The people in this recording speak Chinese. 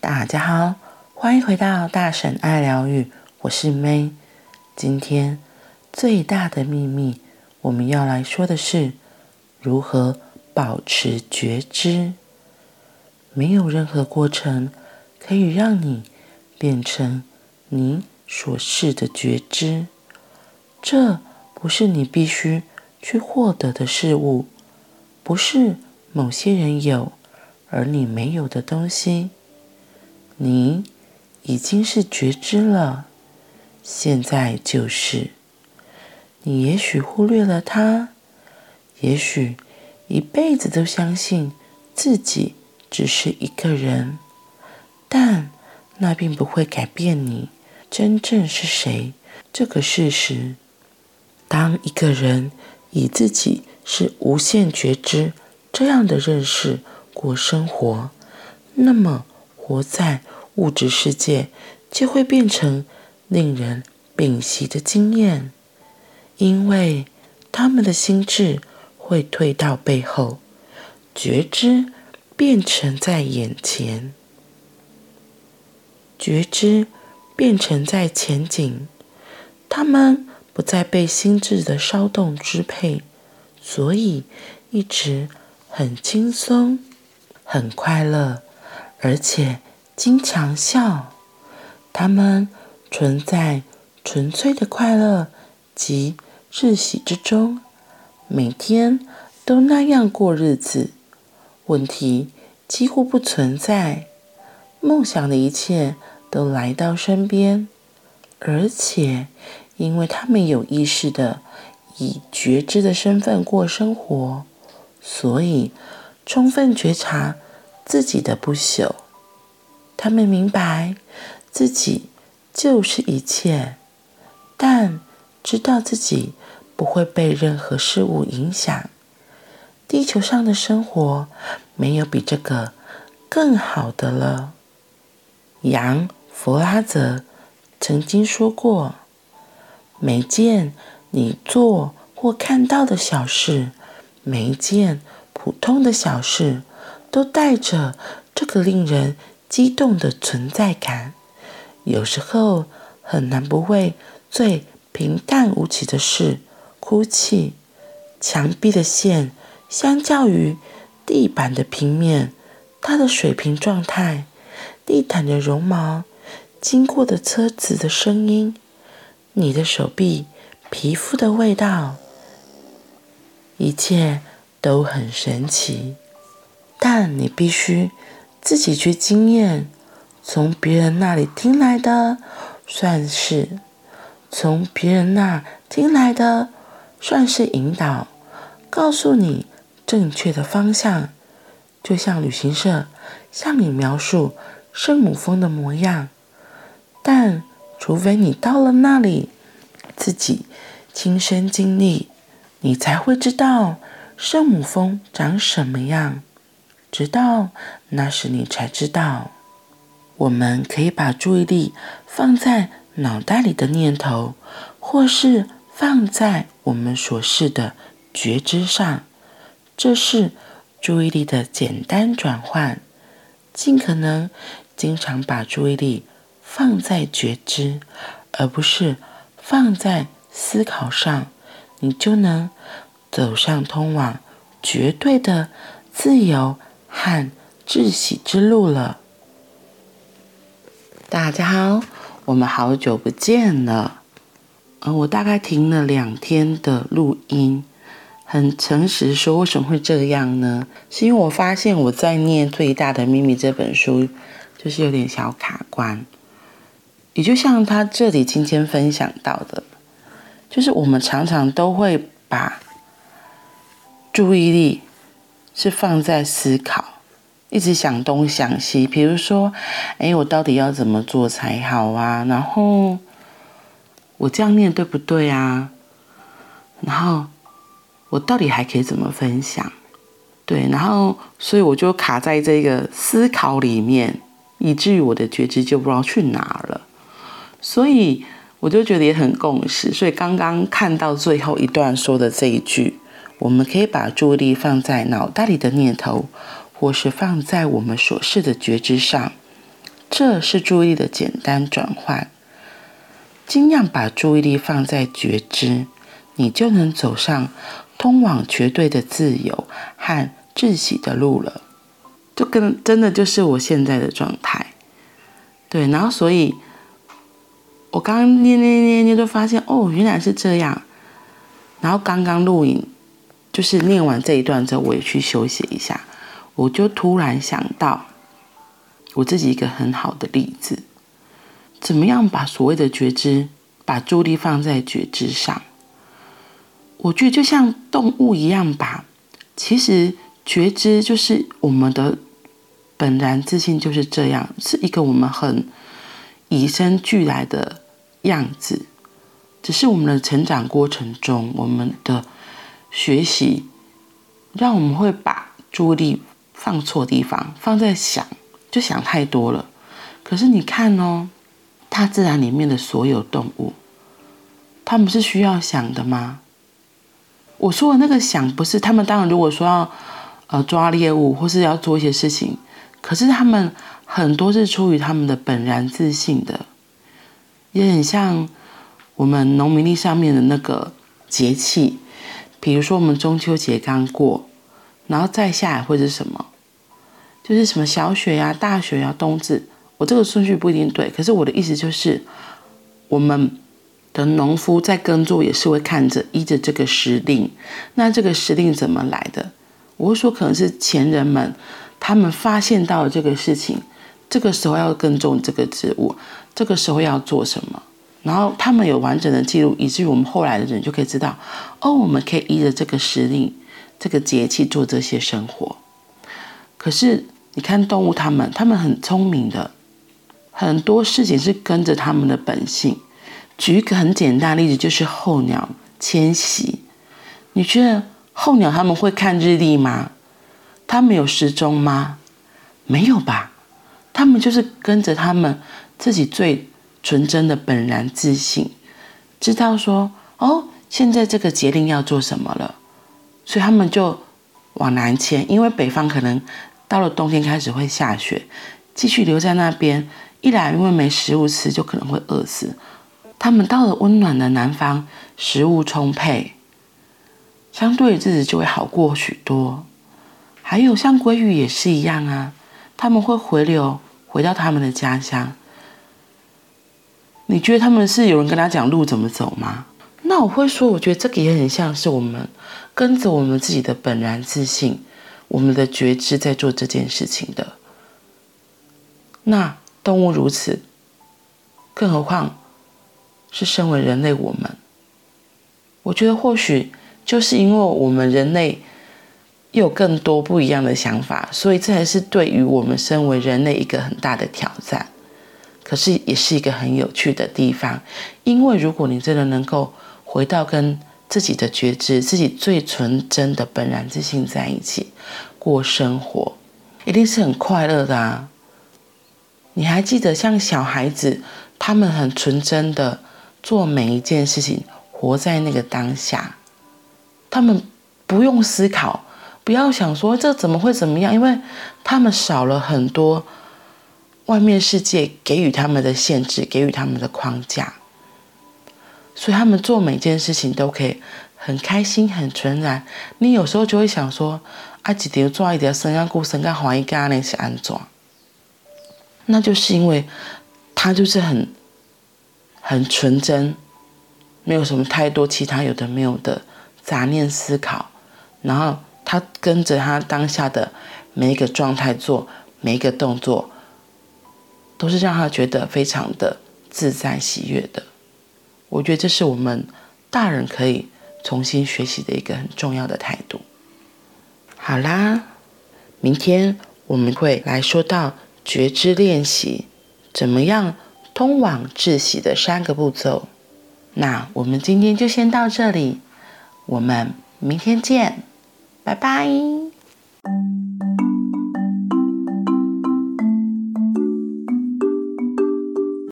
大家好，欢迎回到大婶爱疗愈，我是 May。今天最大的秘密，我们要来说的是如何保持觉知。没有任何过程可以让你变成你所示的觉知，这不是你必须去获得的事物，不是某些人有而你没有的东西。你已经是觉知了，现在就是。你也许忽略了它，也许一辈子都相信自己只是一个人，但那并不会改变你真正是谁这个事实。当一个人以自己是无限觉知这样的认识过生活，那么活在物质世界就会变成令人屏息的经验，因为他们的心智会退到背后，觉知变成在眼前，觉知变成在前景，他们不再被心智的骚动支配，所以一直很轻松、很快乐，而且。经常笑，他们存在纯粹的快乐及日喜之中，每天都那样过日子，问题几乎不存在，梦想的一切都来到身边，而且因为他们有意识的以觉知的身份过生活，所以充分觉察自己的不朽。他们明白自己就是一切，但知道自己不会被任何事物影响。地球上的生活没有比这个更好的了。杨弗拉泽曾经说过：“每件你做或看到的小事，每一件普通的小事，都带着这个令人。”激动的存在感，有时候很难不为最平淡无奇的事哭泣。墙壁的线相较于地板的平面，它的水平状态，地毯的绒毛，经过的车子的声音，你的手臂皮肤的味道，一切都很神奇。但你必须。自己去经验，从别人那里听来的算是，从别人那听来的算是引导，告诉你正确的方向。就像旅行社向你描述圣母峰的模样，但除非你到了那里，自己亲身经历，你才会知道圣母峰长什么样。直到那时，你才知道，我们可以把注意力放在脑袋里的念头，或是放在我们所示的觉知上。这是注意力的简单转换。尽可能经常把注意力放在觉知，而不是放在思考上，你就能走上通往绝对的自由。和窒息之路了。大家好，我们好久不见了。呃，我大概停了两天的录音，很诚实说，为什么会这样呢？是因为我发现我在念《最大的秘密》这本书，就是有点小卡关。也就像他这里今天分享到的，就是我们常常都会把注意力。是放在思考，一直想东想西。比如说，哎，我到底要怎么做才好啊？然后我这样念对不对啊？然后我到底还可以怎么分享？对，然后所以我就卡在这个思考里面，以至于我的觉知就不知道去哪了。所以我就觉得也很共识。所以刚刚看到最后一段说的这一句。我们可以把注意力放在脑袋里的念头，或是放在我们所示的觉知上。这是注意力的简单转换。尽量把注意力放在觉知，你就能走上通往绝对的自由和自喜的路了。就跟真的就是我现在的状态。对，然后所以，我刚刚念念念念就发现，哦，原来是这样。然后刚刚录影，就是念完这一段之后，我也去休息一下，我就突然想到，我自己一个很好的例子，怎么样把所谓的觉知，把注意力放在觉知上？我觉得就像动物一样吧，其实觉知就是我们的。本然自信就是这样，是一个我们很与生俱来的样子。只是我们的成长过程中，我们的学习，让我们会把注意力放错地方，放在想，就想太多了。可是你看哦，大自然里面的所有动物，他们是需要想的吗？我说的那个想，不是他们。当然，如果说要呃抓猎物，或是要做一些事情。可是他们很多是出于他们的本然自信的，也很像我们农民历上面的那个节气，比如说我们中秋节刚过，然后再下来会是什么？就是什么小雪呀、大雪呀、冬至。我这个顺序不一定对，可是我的意思就是，我们的农夫在耕作也是会看着依着这个时令。那这个时令怎么来的？我会说可能是前人们。他们发现到了这个事情，这个时候要耕种这个植物，这个时候要做什么，然后他们有完整的记录，以至于我们后来的人就可以知道，哦，我们可以依着这个时令、这个节气做这些生活。可是你看动物，他们他们很聪明的，很多事情是跟着他们的本性。举一个很简单的例子，就是候鸟迁徙。你觉得候鸟他们会看日历吗？他们有时钟吗？没有吧。他们就是跟着他们自己最纯真的本然自信，知道说哦，现在这个节令要做什么了，所以他们就往南迁。因为北方可能到了冬天开始会下雪，继续留在那边，一来因为没食物吃，就可能会饿死。他们到了温暖的南方，食物充沛，相对日子就会好过许多。还有像鲑鱼也是一样啊，他们会回流回到他们的家乡。你觉得他们是有人跟他讲路怎么走吗？那我会说，我觉得这个也很像是我们跟着我们自己的本然自信，我们的觉知在做这件事情的。那动物如此，更何况是身为人类我们？我觉得或许就是因为我们人类。有更多不一样的想法，所以这才是对于我们身为人类一个很大的挑战。可是也是一个很有趣的地方，因为如果你真的能够回到跟自己的觉知、自己最纯真的本然自信在一起过生活，一定是很快乐的啊！你还记得像小孩子，他们很纯真的做每一件事情，活在那个当下，他们不用思考。不要想说这怎么会怎么样，因为他们少了很多外面世界给予他们的限制，给予他们的框架，所以他们做每件事情都可以很开心、很纯然。你有时候就会想说：“啊，几条抓一条生啊，过生啊，还一干那是安怎？”那就是因为他就是很很纯真，没有什么太多其他有的没有的杂念思考，然后。他跟着他当下的每一个状态做每一个动作，都是让他觉得非常的自在喜悦的。我觉得这是我们大人可以重新学习的一个很重要的态度。好啦，明天我们会来说到觉知练习怎么样通往窒息的三个步骤。那我们今天就先到这里，我们明天见。拜拜。